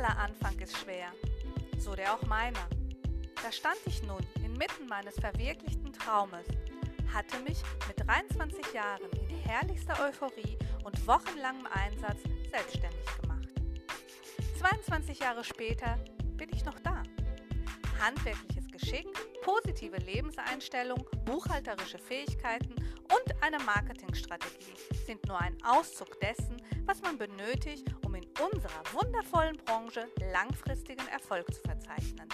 Aller Anfang ist schwer, so der auch meiner. Da stand ich nun inmitten meines verwirklichten Traumes, hatte mich mit 23 Jahren in herrlichster Euphorie und wochenlangem Einsatz selbstständig gemacht. 22 Jahre später bin ich noch da. Handwerkliches Geschick, positive Lebenseinstellung, buchhalterische Fähigkeiten und eine Marketingstrategie sind nur ein Auszug dessen, was man benötigt, unserer wundervollen Branche langfristigen Erfolg zu verzeichnen.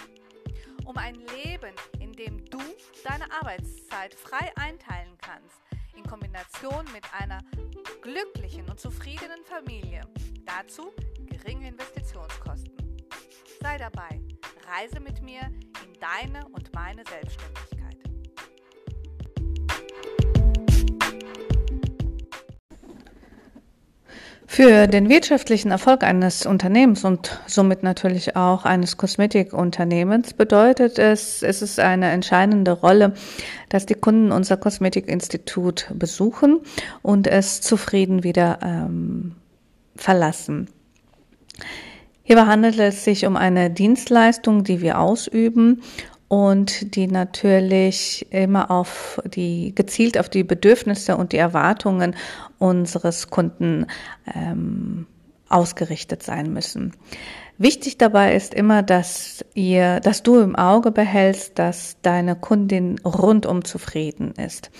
Um ein Leben, in dem du deine Arbeitszeit frei einteilen kannst, in Kombination mit einer glücklichen und zufriedenen Familie. Dazu geringe Investitionskosten. Sei dabei, reise mit mir in deine und meine Selbstständigkeit. Für den wirtschaftlichen Erfolg eines Unternehmens und somit natürlich auch eines Kosmetikunternehmens bedeutet es, es ist eine entscheidende Rolle, dass die Kunden unser Kosmetikinstitut besuchen und es zufrieden wieder ähm, verlassen. Hierbei handelt es sich um eine Dienstleistung, die wir ausüben und die natürlich immer auf die gezielt auf die Bedürfnisse und die Erwartungen unseres Kunden ähm, ausgerichtet sein müssen. Wichtig dabei ist immer, dass ihr, dass du im Auge behältst, dass deine Kundin rundum zufrieden ist.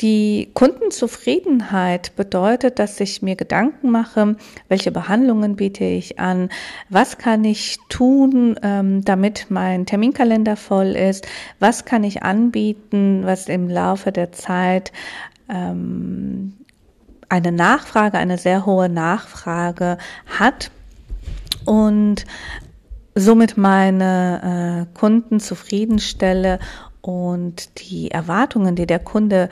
Die Kundenzufriedenheit bedeutet, dass ich mir Gedanken mache, welche Behandlungen biete ich an, was kann ich tun, ähm, damit mein Terminkalender voll ist, was kann ich anbieten, was im Laufe der Zeit ähm, eine Nachfrage, eine sehr hohe Nachfrage hat und somit meine äh, Kunden zufriedenstelle und die Erwartungen, die der Kunde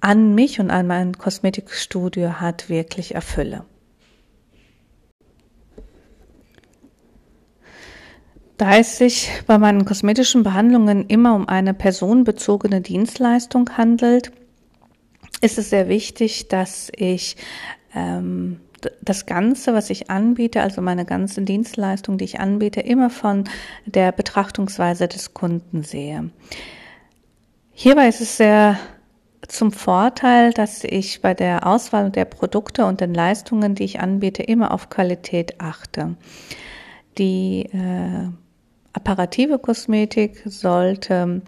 an mich und an mein Kosmetikstudio hat, wirklich erfülle. Da es sich bei meinen kosmetischen Behandlungen immer um eine personenbezogene Dienstleistung handelt, ist es sehr wichtig, dass ich ähm, das Ganze, was ich anbiete, also meine ganze Dienstleistung, die ich anbiete, immer von der Betrachtungsweise des Kunden sehe. Hierbei ist es sehr zum Vorteil, dass ich bei der Auswahl der Produkte und den Leistungen, die ich anbiete, immer auf Qualität achte. Die äh, apparative Kosmetik sollte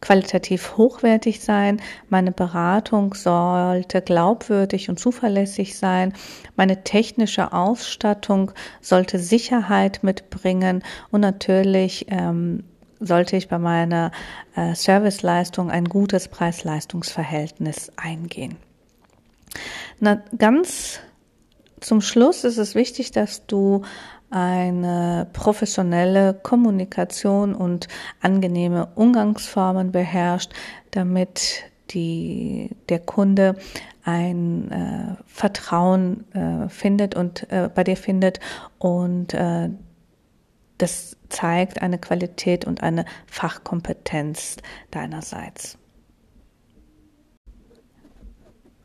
qualitativ hochwertig sein. Meine Beratung sollte glaubwürdig und zuverlässig sein. Meine technische Ausstattung sollte Sicherheit mitbringen und natürlich ähm, sollte ich bei meiner äh, Serviceleistung ein gutes Preis-Leistungs-Verhältnis eingehen. Na, ganz zum Schluss ist es wichtig, dass du eine professionelle Kommunikation und angenehme Umgangsformen beherrscht, damit die, der Kunde ein äh, Vertrauen äh, findet und äh, bei dir findet und äh, das zeigt eine Qualität und eine Fachkompetenz deinerseits.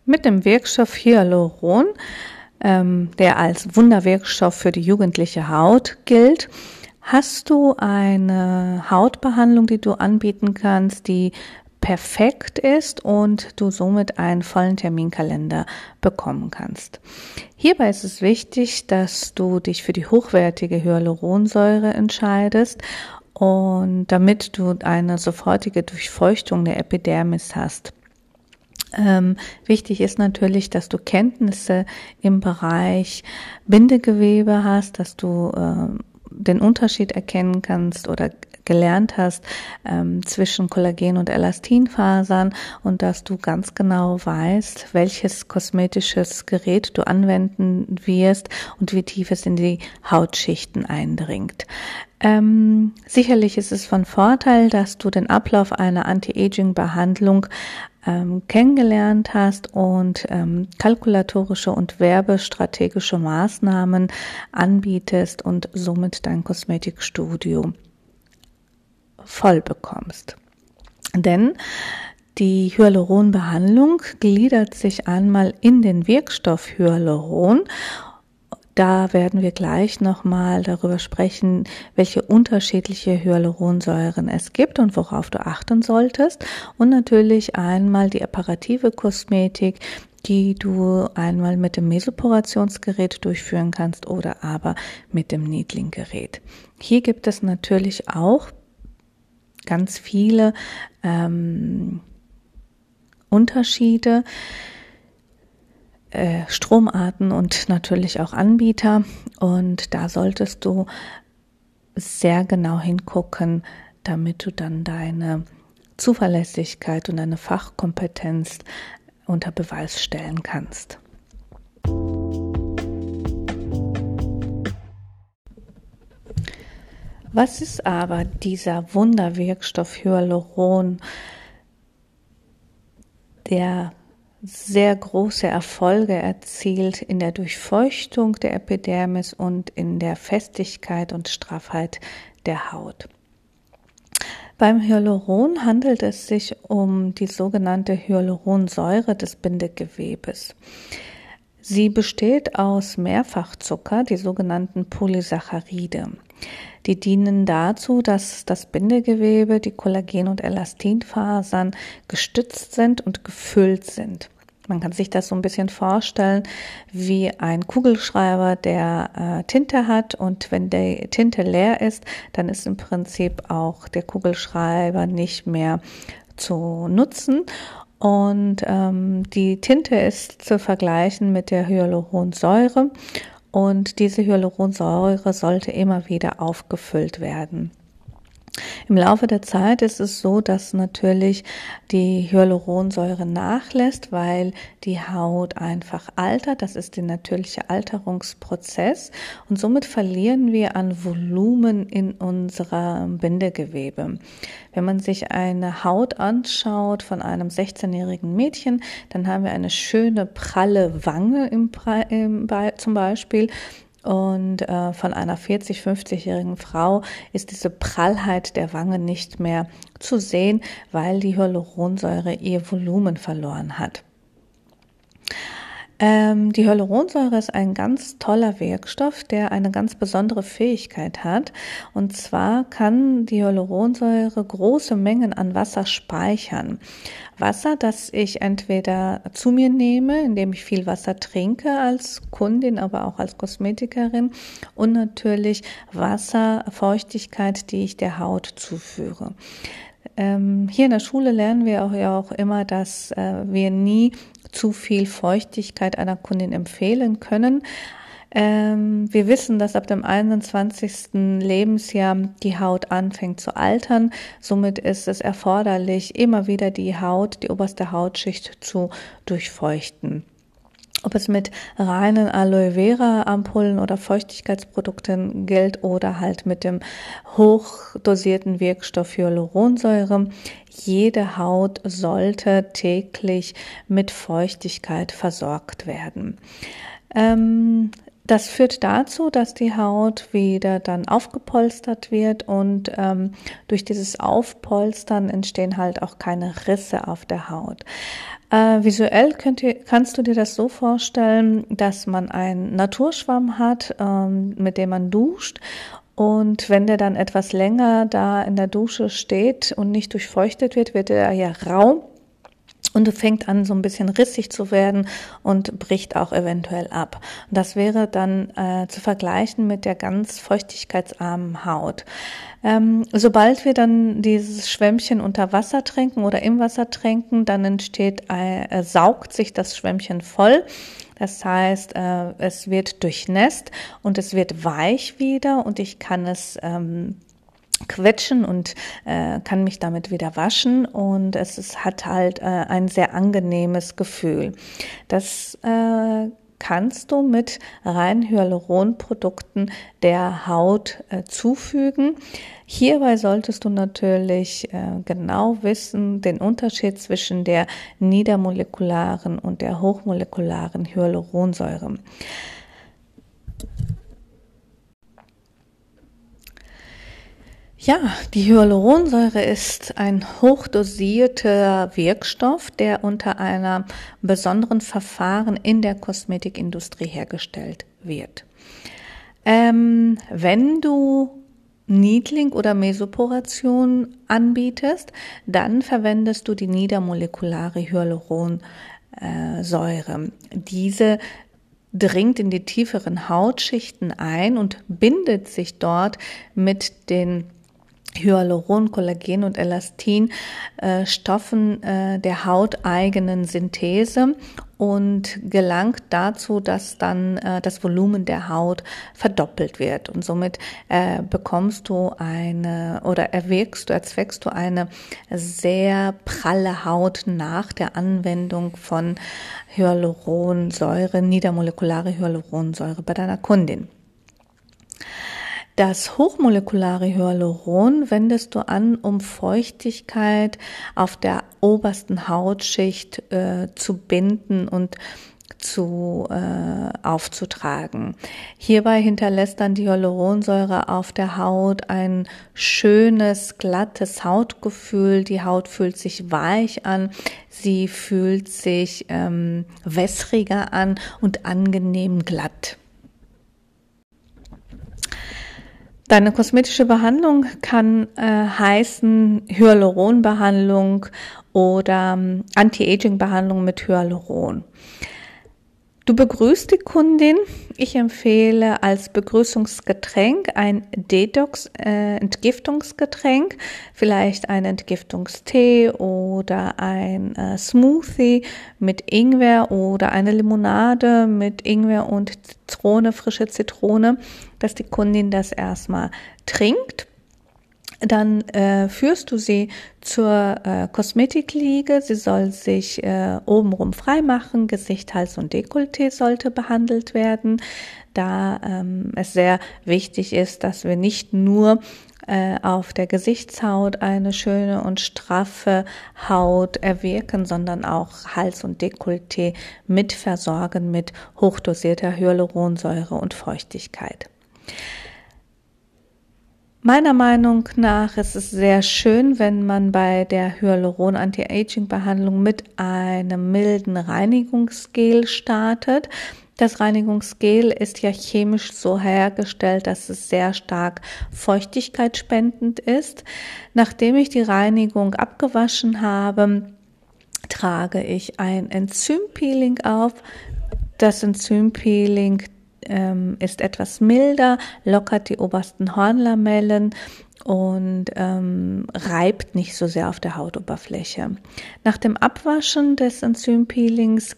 Mit dem Wirkstoff Hyaluron, ähm, der als Wunderwirkstoff für die jugendliche Haut gilt, hast du eine Hautbehandlung, die du anbieten kannst, die perfekt ist und du somit einen vollen Terminkalender bekommen kannst. Hierbei ist es wichtig, dass du dich für die hochwertige Hyaluronsäure entscheidest und damit du eine sofortige Durchfeuchtung der Epidermis hast. Ähm, wichtig ist natürlich, dass du Kenntnisse im Bereich Bindegewebe hast, dass du äh, den Unterschied erkennen kannst oder gelernt hast ähm, zwischen Kollagen und Elastinfasern und dass du ganz genau weißt, welches kosmetisches Gerät du anwenden wirst und wie tief es in die Hautschichten eindringt. Ähm, sicherlich ist es von Vorteil, dass du den Ablauf einer Anti-Aging-Behandlung ähm, kennengelernt hast und ähm, kalkulatorische und werbestrategische Maßnahmen anbietest und somit dein Kosmetikstudio voll bekommst. Denn die Hyaluronbehandlung gliedert sich einmal in den Wirkstoff Hyaluron Da werden wir gleich nochmal darüber sprechen, welche unterschiedliche Hyaluronsäuren es gibt und worauf du achten solltest. Und natürlich einmal die apparative Kosmetik, die du einmal mit dem Mesoporationsgerät durchführen kannst oder aber mit dem Needling-Gerät. Hier gibt es natürlich auch ganz viele ähm, Unterschiede, äh, Stromarten und natürlich auch Anbieter. Und da solltest du sehr genau hingucken, damit du dann deine Zuverlässigkeit und deine Fachkompetenz unter Beweis stellen kannst. Was ist aber dieser Wunderwirkstoff Hyaluron, der sehr große Erfolge erzielt in der Durchfeuchtung der Epidermis und in der Festigkeit und Straffheit der Haut? Beim Hyaluron handelt es sich um die sogenannte Hyaluronsäure des Bindegewebes. Sie besteht aus Mehrfachzucker, die sogenannten Polysaccharide. Die dienen dazu, dass das Bindegewebe, die Kollagen- und Elastinfasern gestützt sind und gefüllt sind. Man kann sich das so ein bisschen vorstellen wie ein Kugelschreiber, der äh, Tinte hat und wenn die Tinte leer ist, dann ist im Prinzip auch der Kugelschreiber nicht mehr zu nutzen. Und ähm, die Tinte ist zu vergleichen mit der Hyaluronsäure und diese Hyaluronsäure sollte immer wieder aufgefüllt werden. Im Laufe der Zeit ist es so, dass natürlich die Hyaluronsäure nachlässt, weil die Haut einfach altert. Das ist der natürliche Alterungsprozess und somit verlieren wir an Volumen in unserem Bindegewebe. Wenn man sich eine Haut anschaut von einem 16-jährigen Mädchen, dann haben wir eine schöne pralle Wange im, im, zum Beispiel und äh, von einer 40, 50-jährigen Frau ist diese Prallheit der Wange nicht mehr zu sehen, weil die Hyaluronsäure ihr Volumen verloren hat. Ähm, die Hyaluronsäure ist ein ganz toller Wirkstoff, der eine ganz besondere Fähigkeit hat. Und zwar kann die Hyaluronsäure große Mengen an Wasser speichern. Wasser, das ich entweder zu mir nehme, indem ich viel Wasser trinke als Kundin, aber auch als Kosmetikerin und natürlich Wasser, Feuchtigkeit, die ich der Haut zuführe. Ähm, hier in der Schule lernen wir auch ja auch immer, dass äh, wir nie zu viel Feuchtigkeit einer Kundin empfehlen können. Ähm, wir wissen, dass ab dem 21. Lebensjahr die Haut anfängt zu altern. Somit ist es erforderlich, immer wieder die Haut, die oberste Hautschicht zu durchfeuchten. Ob es mit reinen Aloe Vera Ampullen oder Feuchtigkeitsprodukten gilt oder halt mit dem hochdosierten Wirkstoff Hyaluronsäure. Jede Haut sollte täglich mit Feuchtigkeit versorgt werden. Ähm, das führt dazu, dass die Haut wieder dann aufgepolstert wird und ähm, durch dieses Aufpolstern entstehen halt auch keine Risse auf der Haut. Äh, visuell ihr, kannst du dir das so vorstellen, dass man einen Naturschwamm hat, ähm, mit dem man duscht und wenn der dann etwas länger da in der Dusche steht und nicht durchfeuchtet wird, wird er ja rau und fängt an so ein bisschen rissig zu werden und bricht auch eventuell ab. Das wäre dann äh, zu vergleichen mit der ganz feuchtigkeitsarmen Haut. Ähm, sobald wir dann dieses Schwämmchen unter Wasser tränken oder im Wasser tränken, dann entsteht, äh, saugt sich das Schwämmchen voll. Das heißt, äh, es wird durchnässt und es wird weich wieder und ich kann es ähm, quetschen und äh, kann mich damit wieder waschen und es ist, hat halt äh, ein sehr angenehmes Gefühl. Das äh, kannst du mit rein Hyaluronprodukten der Haut äh, zufügen. Hierbei solltest du natürlich äh, genau wissen, den Unterschied zwischen der niedermolekularen und der hochmolekularen Hyaluronsäure. Ja, die Hyaluronsäure ist ein hochdosierter Wirkstoff, der unter einem besonderen Verfahren in der Kosmetikindustrie hergestellt wird. Ähm, wenn du Niedling- oder Mesoporation anbietest, dann verwendest du die niedermolekulare Hyaluronsäure. Diese dringt in die tieferen Hautschichten ein und bindet sich dort mit den Hyaluron, Kollagen und Elastin äh, Stoffen äh, der hauteigenen Synthese und gelangt dazu, dass dann äh, das Volumen der Haut verdoppelt wird und somit äh, bekommst du eine oder erwirkst du, erzweckst du eine sehr pralle Haut nach der Anwendung von Hyaluronsäure, niedermolekulare Hyaluronsäure bei deiner Kundin. Das hochmolekulare Hyaluron wendest du an, um Feuchtigkeit auf der obersten Hautschicht äh, zu binden und zu äh, aufzutragen. Hierbei hinterlässt dann die Hyaluronsäure auf der Haut ein schönes, glattes Hautgefühl. Die Haut fühlt sich weich an, sie fühlt sich ähm, wässriger an und angenehm glatt. Deine kosmetische Behandlung kann äh, heißen Hyaluronbehandlung oder ähm, Anti-Aging-Behandlung mit Hyaluron. Du begrüßt die Kundin. Ich empfehle als Begrüßungsgetränk ein Detox-Entgiftungsgetränk, äh, vielleicht ein Entgiftungstee oder ein äh, Smoothie mit Ingwer oder eine Limonade mit Ingwer und Zitrone, frische Zitrone, dass die Kundin das erstmal trinkt dann äh, führst du sie zur äh, Kosmetikliege. Sie soll sich äh, obenrum frei machen. Gesicht, Hals und Dekolleté sollte behandelt werden, da ähm, es sehr wichtig ist, dass wir nicht nur äh, auf der Gesichtshaut eine schöne und straffe Haut erwirken, sondern auch Hals und Dekolleté mit versorgen mit hochdosierter Hyaluronsäure und Feuchtigkeit. Meiner Meinung nach ist es sehr schön, wenn man bei der Hyaluron Anti-Aging Behandlung mit einem milden Reinigungsgel startet. Das Reinigungsgel ist ja chemisch so hergestellt, dass es sehr stark feuchtigkeitsspendend ist. Nachdem ich die Reinigung abgewaschen habe, trage ich ein Enzympeeling auf. Das Enzympeeling ähm, ist etwas milder, lockert die obersten Hornlamellen und ähm, reibt nicht so sehr auf der Hautoberfläche. Nach dem Abwaschen des Enzympeelings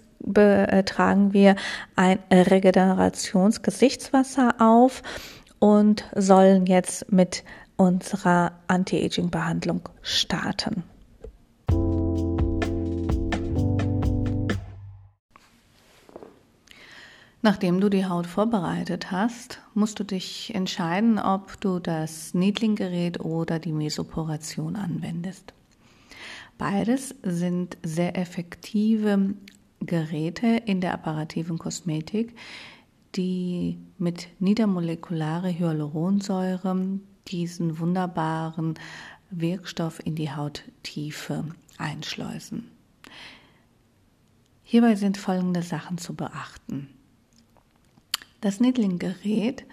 tragen wir ein Regenerationsgesichtswasser auf und sollen jetzt mit unserer Anti-Aging-Behandlung starten. Nachdem du die Haut vorbereitet hast, musst du dich entscheiden, ob du das Niedlinggerät oder die Mesoporation anwendest. Beides sind sehr effektive Geräte in der apparativen Kosmetik, die mit niedermolekulare Hyaluronsäure diesen wunderbaren Wirkstoff in die Hauttiefe einschleusen. Hierbei sind folgende Sachen zu beachten. Das Niedlinggerät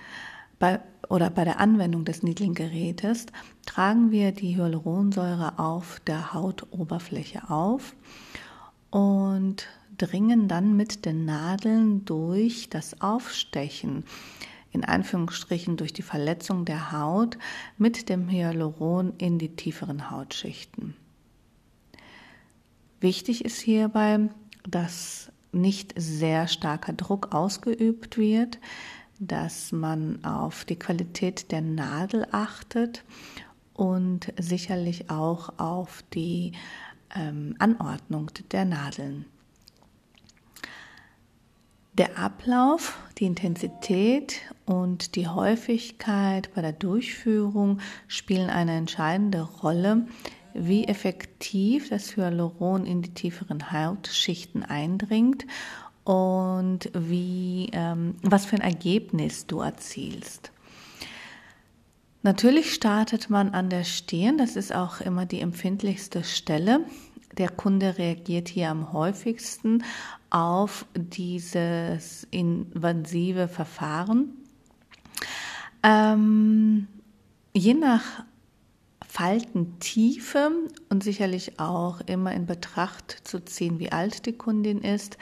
bei, oder bei der Anwendung des Niedlinggerätes tragen wir die Hyaluronsäure auf der Hautoberfläche auf und dringen dann mit den Nadeln durch das Aufstechen, in Anführungsstrichen durch die Verletzung der Haut, mit dem Hyaluron in die tieferen Hautschichten. Wichtig ist hierbei, dass nicht sehr starker Druck ausgeübt wird, dass man auf die Qualität der Nadel achtet und sicherlich auch auf die ähm, Anordnung der Nadeln. Der Ablauf, die Intensität und die Häufigkeit bei der Durchführung spielen eine entscheidende Rolle wie effektiv das Hyaluron in die tieferen Hautschichten eindringt und wie, ähm, was für ein Ergebnis du erzielst. Natürlich startet man an der Stirn, das ist auch immer die empfindlichste Stelle. der Kunde reagiert hier am häufigsten auf dieses invasive Verfahren. Ähm, je nach Faltentiefe und sicherlich auch immer in Betracht zu ziehen, wie alt die Kundin ist,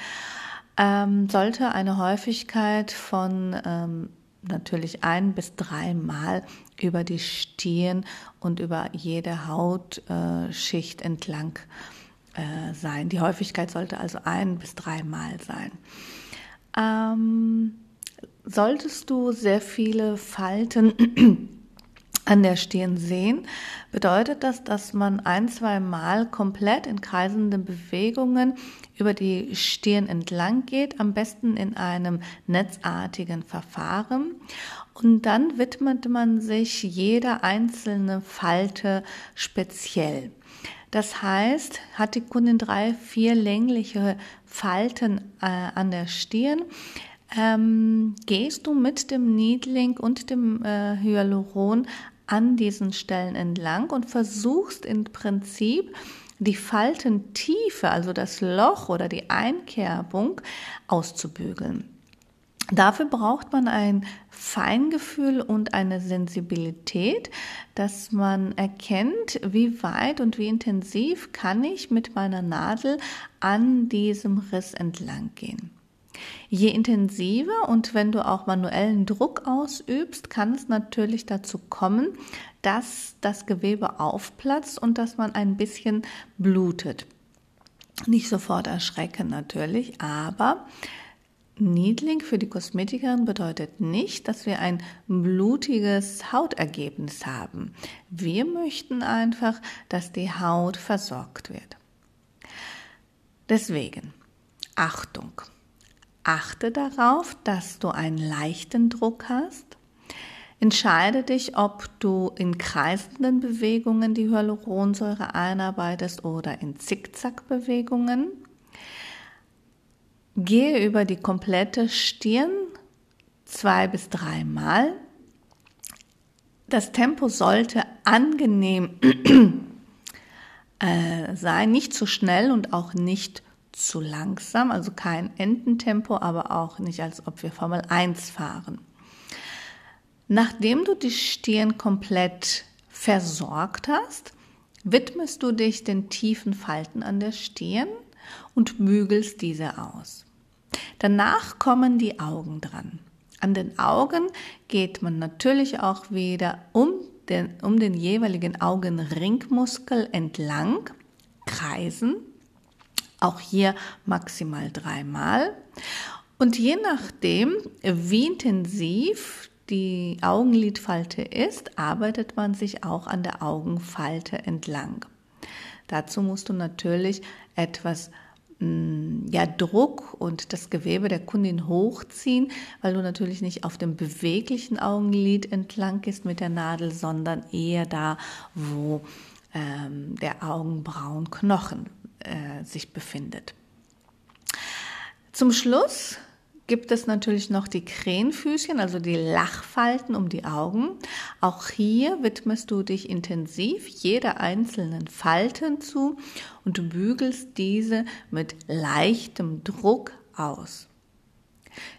ähm, sollte eine Häufigkeit von ähm, natürlich ein bis dreimal über die Stirn und über jede Hautschicht äh, entlang äh, sein. Die Häufigkeit sollte also ein bis dreimal sein. Ähm, solltest du sehr viele Falten an der Stirn sehen, bedeutet das, dass man ein, zwei Mal komplett in kreisenden Bewegungen über die Stirn entlang geht, am besten in einem netzartigen Verfahren. Und dann widmet man sich jeder einzelne Falte speziell. Das heißt, hat die Kundin drei, vier längliche Falten äh, an der Stirn, ähm, gehst du mit dem Needling und dem äh, Hyaluron an diesen Stellen entlang und versuchst im Prinzip die Faltentiefe, also das Loch oder die Einkerbung auszubügeln. Dafür braucht man ein Feingefühl und eine Sensibilität, dass man erkennt, wie weit und wie intensiv kann ich mit meiner Nadel an diesem Riss entlang gehen. Je intensiver und wenn du auch manuellen Druck ausübst, kann es natürlich dazu kommen, dass das Gewebe aufplatzt und dass man ein bisschen blutet. Nicht sofort erschrecken natürlich, aber Needling für die Kosmetikerin bedeutet nicht, dass wir ein blutiges Hautergebnis haben. Wir möchten einfach, dass die Haut versorgt wird. Deswegen, Achtung, Achte darauf, dass du einen leichten Druck hast. Entscheide dich, ob du in kreisenden Bewegungen die Hyaluronsäure einarbeitest oder in Zickzackbewegungen. Gehe über die komplette Stirn zwei bis dreimal. Das Tempo sollte angenehm äh, sein, nicht zu schnell und auch nicht zu langsam, also kein Ententempo, aber auch nicht, als ob wir Formel 1 fahren. Nachdem du die Stirn komplett versorgt hast, widmest du dich den tiefen Falten an der Stirn und bügelst diese aus. Danach kommen die Augen dran. An den Augen geht man natürlich auch wieder um den, um den jeweiligen Augenringmuskel entlang, kreisen auch hier maximal dreimal. Und je nachdem, wie intensiv die Augenlidfalte ist, arbeitet man sich auch an der Augenfalte entlang. Dazu musst du natürlich etwas mm, ja, Druck und das Gewebe der Kundin hochziehen, weil du natürlich nicht auf dem beweglichen Augenlid entlang gehst mit der Nadel, sondern eher da, wo ähm, der Augenbrauenknochen äh, sich befindet. Zum Schluss gibt es natürlich noch die Krähenfüßchen, also die Lachfalten um die Augen. Auch hier widmest du dich intensiv jeder einzelnen Falten zu und du bügelst diese mit leichtem Druck aus.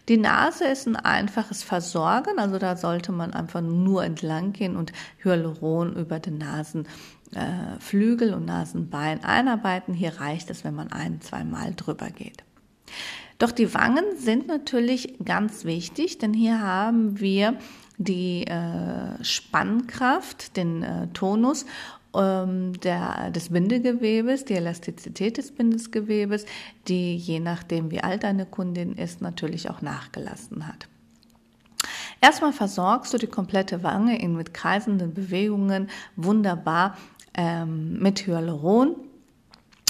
Die Nase ist ein einfaches Versorgen, also da sollte man einfach nur entlang gehen und Hyaluron über den Nasen äh, Flügel und Nasenbein einarbeiten. Hier reicht es, wenn man ein, zweimal drüber geht. Doch die Wangen sind natürlich ganz wichtig, denn hier haben wir die äh, Spannkraft, den äh, Tonus ähm, der, des Bindegewebes, die Elastizität des Bindegewebes, die je nachdem, wie alt eine Kundin ist, natürlich auch nachgelassen hat. Erstmal versorgst du die komplette Wange in mit kreisenden Bewegungen wunderbar ähm, mit Hyaluron.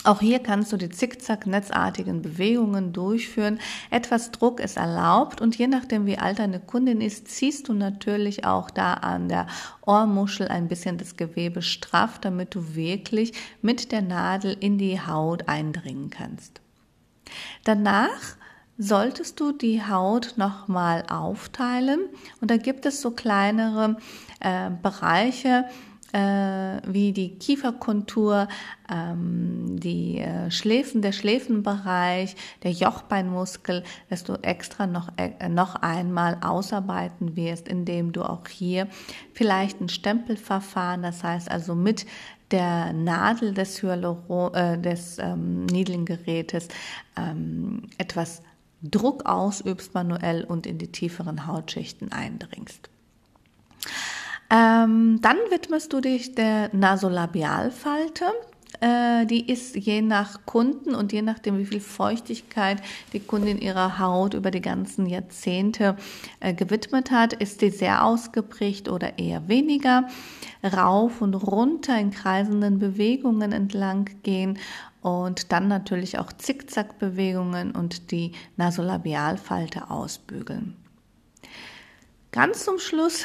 Auch hier kannst du die zickzack-netzartigen Bewegungen durchführen. Etwas Druck ist erlaubt und je nachdem, wie alt deine Kundin ist, ziehst du natürlich auch da an der Ohrmuschel ein bisschen das Gewebe straff, damit du wirklich mit der Nadel in die Haut eindringen kannst. Danach solltest du die Haut nochmal aufteilen und da gibt es so kleinere äh, Bereiche, wie die Kieferkontur, ähm, die äh, Schläfen, der Schläfenbereich, der Jochbeinmuskel, dass du extra noch, äh, noch einmal ausarbeiten wirst, indem du auch hier vielleicht ein Stempelverfahren, das heißt also mit der Nadel des, Hyaluro, äh, des ähm, Needling-Gerätes ähm, etwas Druck ausübst manuell und in die tieferen Hautschichten eindringst. Ähm, dann widmest du dich der Nasolabialfalte. Äh, die ist je nach Kunden und je nachdem, wie viel Feuchtigkeit die Kundin ihrer Haut über die ganzen Jahrzehnte äh, gewidmet hat, ist die sehr ausgeprägt oder eher weniger. Rauf und runter in kreisenden Bewegungen entlang gehen und dann natürlich auch Zickzackbewegungen und die Nasolabialfalte ausbügeln. Ganz zum Schluss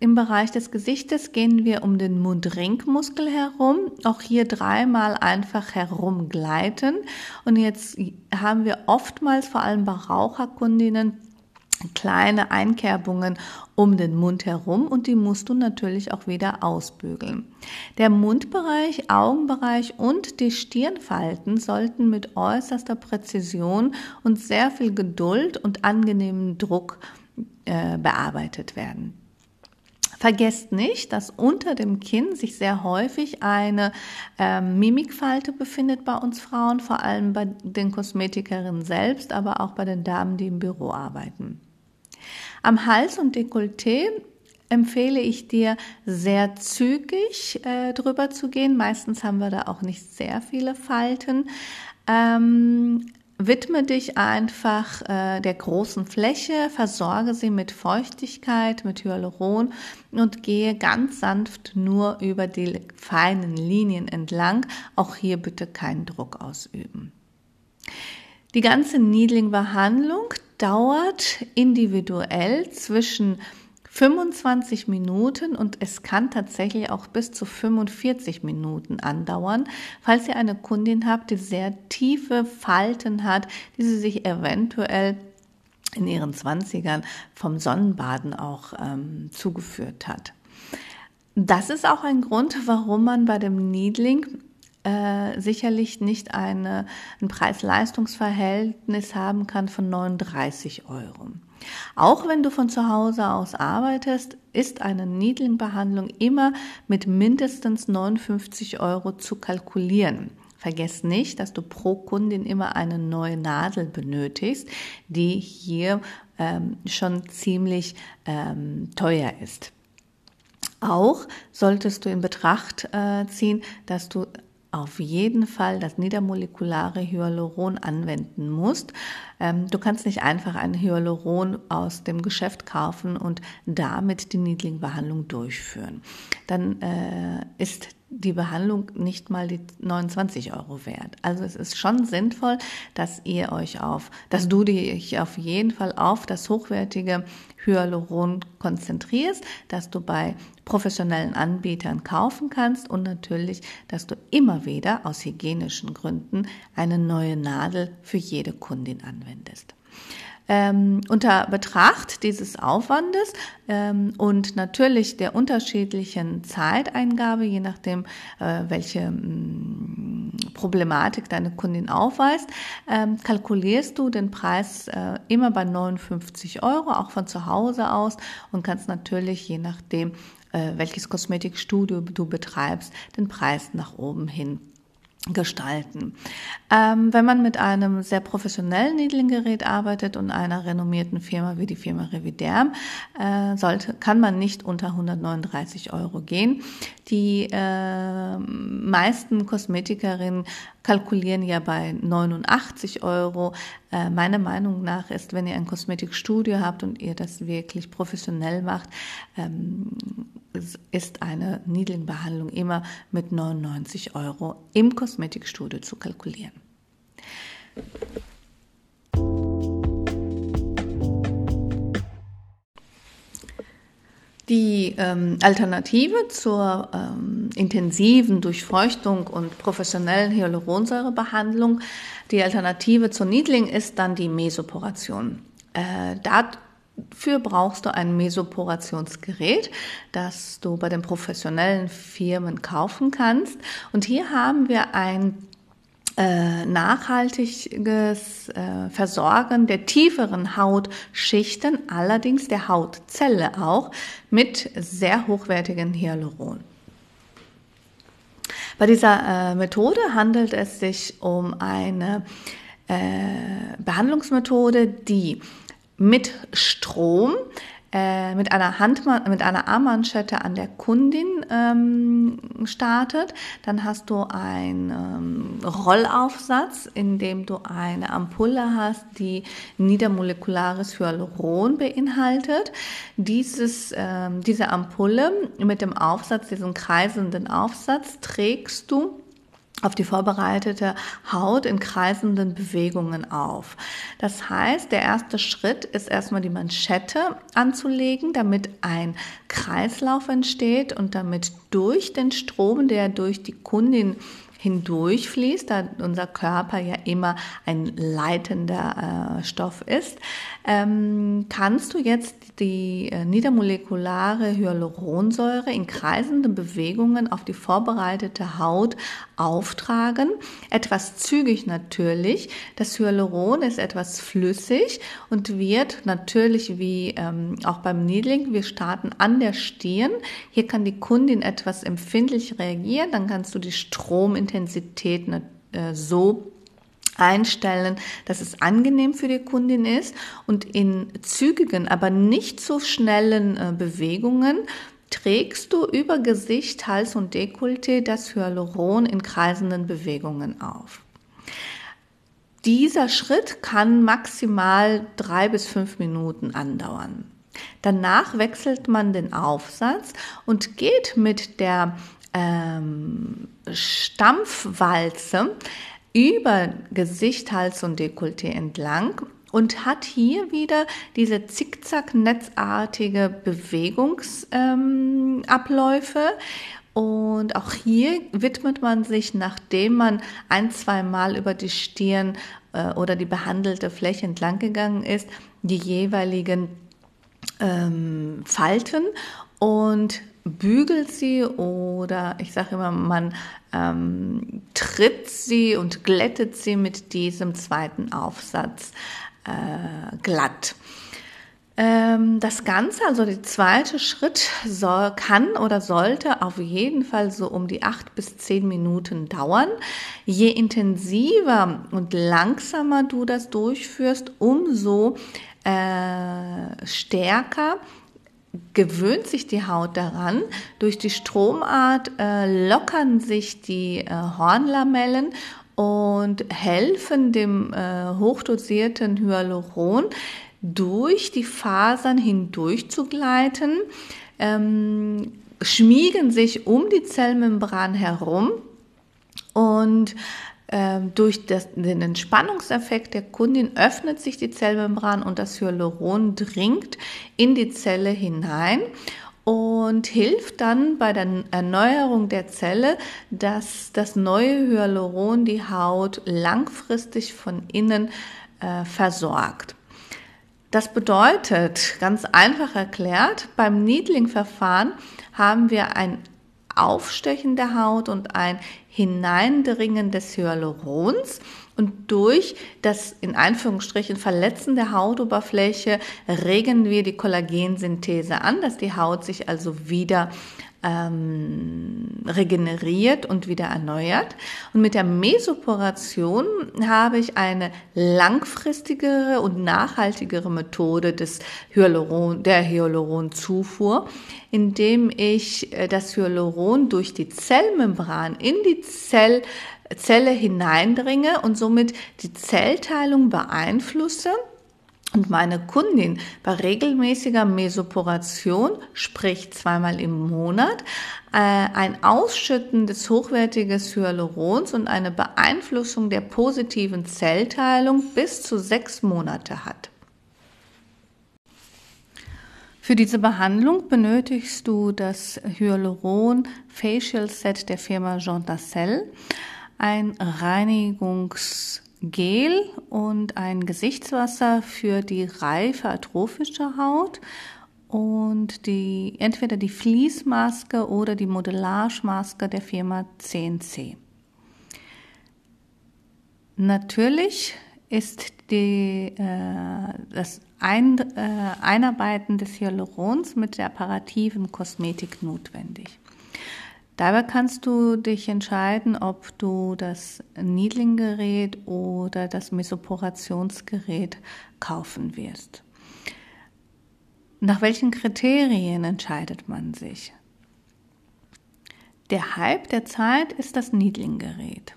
im Bereich des Gesichtes gehen wir um den Mundringmuskel herum. Auch hier dreimal einfach herumgleiten. Und jetzt haben wir oftmals, vor allem bei Raucherkundinnen, kleine Einkerbungen um den Mund herum und die musst du natürlich auch wieder ausbügeln. Der Mundbereich, Augenbereich und die Stirnfalten sollten mit äußerster Präzision und sehr viel Geduld und angenehmem Druck äh, bearbeitet werden. Vergesst nicht, dass unter dem Kinn sich sehr häufig eine äh, Mimikfalte befindet bei uns Frauen, vor allem bei den Kosmetikerinnen selbst, aber auch bei den Damen, die im Büro arbeiten. Am Hals und Dekolleté empfehle ich dir, sehr zügig äh, drüber zu gehen. Meistens haben wir da auch nicht sehr viele Falten. Ähm, Widme dich einfach äh, der großen Fläche, versorge sie mit Feuchtigkeit, mit Hyaluron und gehe ganz sanft nur über die feinen Linien entlang. Auch hier bitte keinen Druck ausüben. Die ganze Needling-Behandlung dauert individuell zwischen 25 Minuten und es kann tatsächlich auch bis zu 45 Minuten andauern, falls ihr eine Kundin habt, die sehr tiefe Falten hat, die sie sich eventuell in ihren 20ern vom Sonnenbaden auch ähm, zugeführt hat. Das ist auch ein Grund, warum man bei dem Needling äh, sicherlich nicht eine, ein Preis-Leistungs-Verhältnis haben kann von 39 Euro. Auch wenn du von zu Hause aus arbeitest, ist eine Needling-Behandlung immer mit mindestens 59 Euro zu kalkulieren. Vergiss nicht, dass du pro Kundin immer eine neue Nadel benötigst, die hier ähm, schon ziemlich ähm, teuer ist. Auch solltest du in Betracht äh, ziehen, dass du auf jeden Fall das niedermolekulare Hyaluron anwenden musst. Ähm, du kannst nicht einfach ein Hyaluron aus dem Geschäft kaufen und damit die Needling-Behandlung durchführen. Dann äh, ist die Behandlung nicht mal die 29 Euro wert. Also es ist schon sinnvoll, dass ihr euch auf, dass du dich auf jeden Fall auf das hochwertige Hyaluron konzentrierst, dass du bei professionellen Anbietern kaufen kannst und natürlich, dass du immer wieder aus hygienischen Gründen eine neue Nadel für jede Kundin anwendest. Ähm, unter Betracht dieses Aufwandes ähm, und natürlich der unterschiedlichen Zeiteingabe, je nachdem, äh, welche mm, Problematik deine Kundin aufweist, ähm, kalkulierst du den Preis äh, immer bei 59 Euro, auch von zu Hause aus und kannst natürlich, je nachdem, äh, welches Kosmetikstudio du betreibst, den Preis nach oben hin gestalten. Ähm, wenn man mit einem sehr professionellen Needling-Gerät arbeitet und einer renommierten Firma wie die Firma Reviderm, äh, sollte, kann man nicht unter 139 Euro gehen. Die äh, meisten Kosmetikerinnen kalkulieren ja bei 89 Euro. Äh, meiner Meinung nach ist, wenn ihr ein Kosmetikstudio habt und ihr das wirklich professionell macht, ähm, ist eine Needling-Behandlung immer mit 99 Euro im Kosmetikstudio zu kalkulieren. Die ähm, Alternative zur ähm, intensiven Durchfeuchtung und professionellen Hyaluronsäurebehandlung, die Alternative zur Needling ist dann die Mesoporation. Äh, da Dafür brauchst du ein Mesoporationsgerät, das du bei den professionellen Firmen kaufen kannst. Und hier haben wir ein äh, nachhaltiges äh, Versorgen der tieferen Hautschichten, allerdings der Hautzelle auch, mit sehr hochwertigen Hyaluron. Bei dieser äh, Methode handelt es sich um eine äh, Behandlungsmethode, die mit Strom äh, mit einer Hand, mit einer Armmanschette an der Kundin ähm, startet. Dann hast du einen ähm, Rollaufsatz, in dem du eine Ampulle hast, die niedermolekulares Hyaluron beinhaltet. Dieses, ähm, diese Ampulle mit dem Aufsatz, diesen kreisenden Aufsatz, trägst du auf die vorbereitete Haut in kreisenden Bewegungen auf. Das heißt, der erste Schritt ist erstmal die Manschette anzulegen, damit ein Kreislauf entsteht und damit durch den Strom, der durch die Kundin hindurchfließt, da unser Körper ja immer ein leitender äh, Stoff ist, ähm, kannst du jetzt die äh, niedermolekulare Hyaluronsäure in kreisenden Bewegungen auf die vorbereitete Haut auftragen. Etwas zügig natürlich. Das Hyaluron ist etwas flüssig und wird natürlich wie ähm, auch beim Needling, wir starten an der Stirn. Hier kann die Kundin etwas empfindlich reagieren. Dann kannst du die Stromintensität äh, so einstellen, dass es angenehm für die Kundin ist und in zügigen, aber nicht so schnellen äh, Bewegungen trägst du über Gesicht, Hals und Dekolleté das Hyaluron in kreisenden Bewegungen auf. Dieser Schritt kann maximal drei bis fünf Minuten andauern. Danach wechselt man den Aufsatz und geht mit der ähm, Stampfwalze über Gesicht, Hals und Dekolleté entlang und hat hier wieder diese zickzack-netzartige Bewegungsabläufe. Ähm, und auch hier widmet man sich, nachdem man ein, zwei Mal über die Stirn äh, oder die behandelte Fläche entlang gegangen ist, die jeweiligen ähm, Falten und bügelt sie oder ich sage immer, man ähm, tritt sie und glättet sie mit diesem zweiten Aufsatz äh, glatt. Ähm, das Ganze, also der zweite Schritt, soll, kann oder sollte auf jeden Fall so um die acht bis zehn Minuten dauern. Je intensiver und langsamer du das durchführst, umso äh, stärker gewöhnt sich die Haut daran. Durch die Stromart äh, lockern sich die äh, Hornlamellen und helfen dem äh, hochdosierten Hyaluron durch die Fasern hindurch zu gleiten, ähm, schmiegen sich um die Zellmembran herum und ähm, durch das, den Entspannungseffekt der Kundin öffnet sich die Zellmembran und das Hyaluron dringt in die Zelle hinein und hilft dann bei der Erneuerung der Zelle, dass das neue Hyaluron die Haut langfristig von innen äh, versorgt. Das bedeutet, ganz einfach erklärt, beim Needling-Verfahren haben wir ein Aufstechen der Haut und ein Hineindringen des Hyalurons. Und durch das in Anführungsstrichen Verletzen der Hautoberfläche regen wir die Kollagensynthese an, dass die Haut sich also wieder ähm, regeneriert und wieder erneuert. Und mit der Mesoporation habe ich eine langfristigere und nachhaltigere Methode des Hyaluron, der Hyaluronzufuhr, indem ich äh, das Hyaluron durch die Zellmembran in die Zell, Zelle hineindringe und somit die Zellteilung beeinflusse und meine Kundin bei regelmäßiger Mesoporation, sprich zweimal im Monat, äh, ein Ausschütten des hochwertigen Hyalurons und eine Beeinflussung der positiven Zellteilung bis zu sechs Monate hat. Für diese Behandlung benötigst du das Hyaluron Facial Set der Firma Jean Dassel, ein Reinigungs Gel und ein Gesichtswasser für die reife atrophische Haut und die, entweder die Fließmaske oder die Modellagemaske der Firma CNC. Natürlich ist die, äh, das Ein, äh, Einarbeiten des Hyalurons mit der apparativen Kosmetik notwendig. Dabei kannst du dich entscheiden, ob du das Needling-Gerät oder das Mesoporationsgerät kaufen wirst. Nach welchen Kriterien entscheidet man sich? Der Hype der Zeit ist das Needling-Gerät.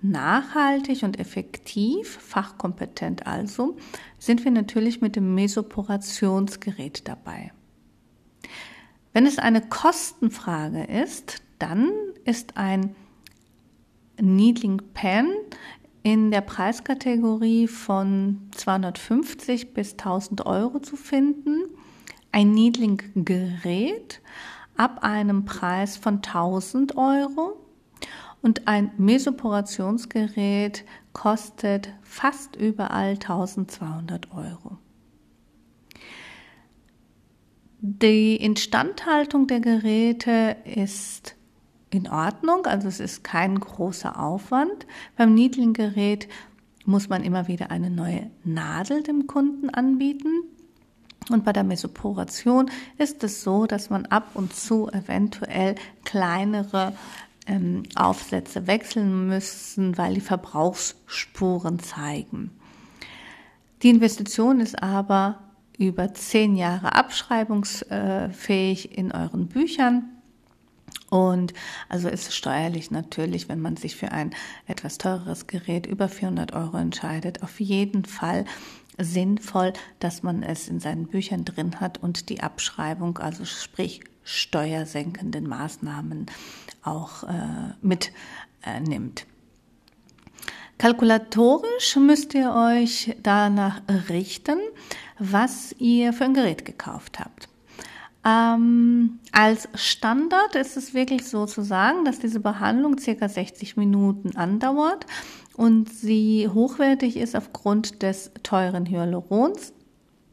Nachhaltig und effektiv, fachkompetent also, sind wir natürlich mit dem Mesoporationsgerät dabei. Wenn es eine Kostenfrage ist, dann ist ein Needling Pen in der Preiskategorie von 250 bis 1000 Euro zu finden. Ein Needling Gerät ab einem Preis von 1000 Euro und ein Mesoporationsgerät kostet fast überall 1200 Euro. Die Instandhaltung der Geräte ist in Ordnung, also es ist kein großer Aufwand. Beim Niedling-Gerät muss man immer wieder eine neue Nadel dem Kunden anbieten. Und bei der Mesoporation ist es so, dass man ab und zu eventuell kleinere ähm, Aufsätze wechseln müssen, weil die Verbrauchsspuren zeigen. Die Investition ist aber über zehn Jahre abschreibungsfähig in euren Büchern. Und also ist steuerlich natürlich, wenn man sich für ein etwas teureres Gerät über 400 Euro entscheidet, auf jeden Fall sinnvoll, dass man es in seinen Büchern drin hat und die Abschreibung, also sprich steuersenkenden Maßnahmen auch äh, mitnimmt. Äh, Kalkulatorisch müsst ihr euch danach richten, was ihr für ein Gerät gekauft habt. Ähm, als Standard ist es wirklich so zu sagen, dass diese Behandlung circa 60 Minuten andauert und sie hochwertig ist aufgrund des teuren Hyalurons,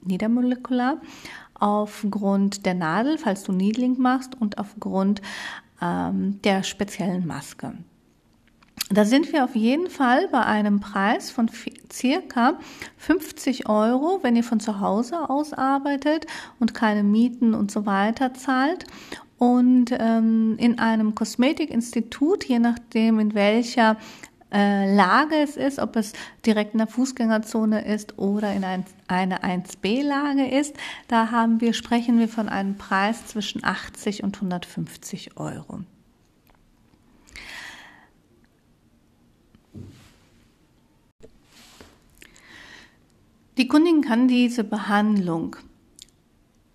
niedermolekular, aufgrund der Nadel, falls du Needling machst und aufgrund ähm, der speziellen Maske. Da sind wir auf jeden Fall bei einem Preis von circa 50 Euro, wenn ihr von zu Hause aus arbeitet und keine Mieten und so weiter zahlt. Und ähm, in einem Kosmetikinstitut, je nachdem in welcher äh, Lage es ist, ob es direkt in der Fußgängerzone ist oder in ein, eine 1B-Lage ist, da haben wir, sprechen wir von einem Preis zwischen 80 und 150 Euro. Die Kundin kann diese Behandlung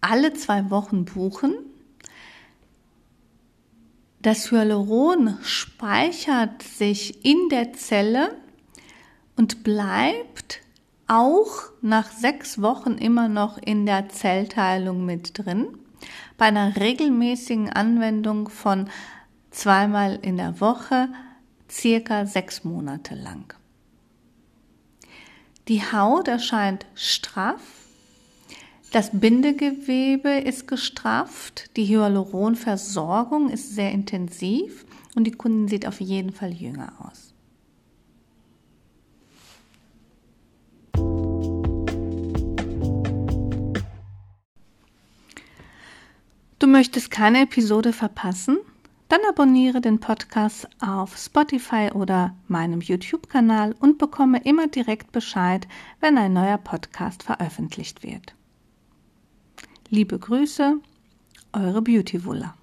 alle zwei Wochen buchen. Das Hyaluron speichert sich in der Zelle und bleibt auch nach sechs Wochen immer noch in der Zellteilung mit drin. Bei einer regelmäßigen Anwendung von zweimal in der Woche circa sechs Monate lang. Die Haut erscheint straff, das Bindegewebe ist gestrafft, die Hyaluronversorgung ist sehr intensiv und die Kundin sieht auf jeden Fall jünger aus. Du möchtest keine Episode verpassen? Dann abonniere den Podcast auf Spotify oder meinem YouTube-Kanal und bekomme immer direkt Bescheid, wenn ein neuer Podcast veröffentlicht wird. Liebe Grüße, eure Beauty Wuller.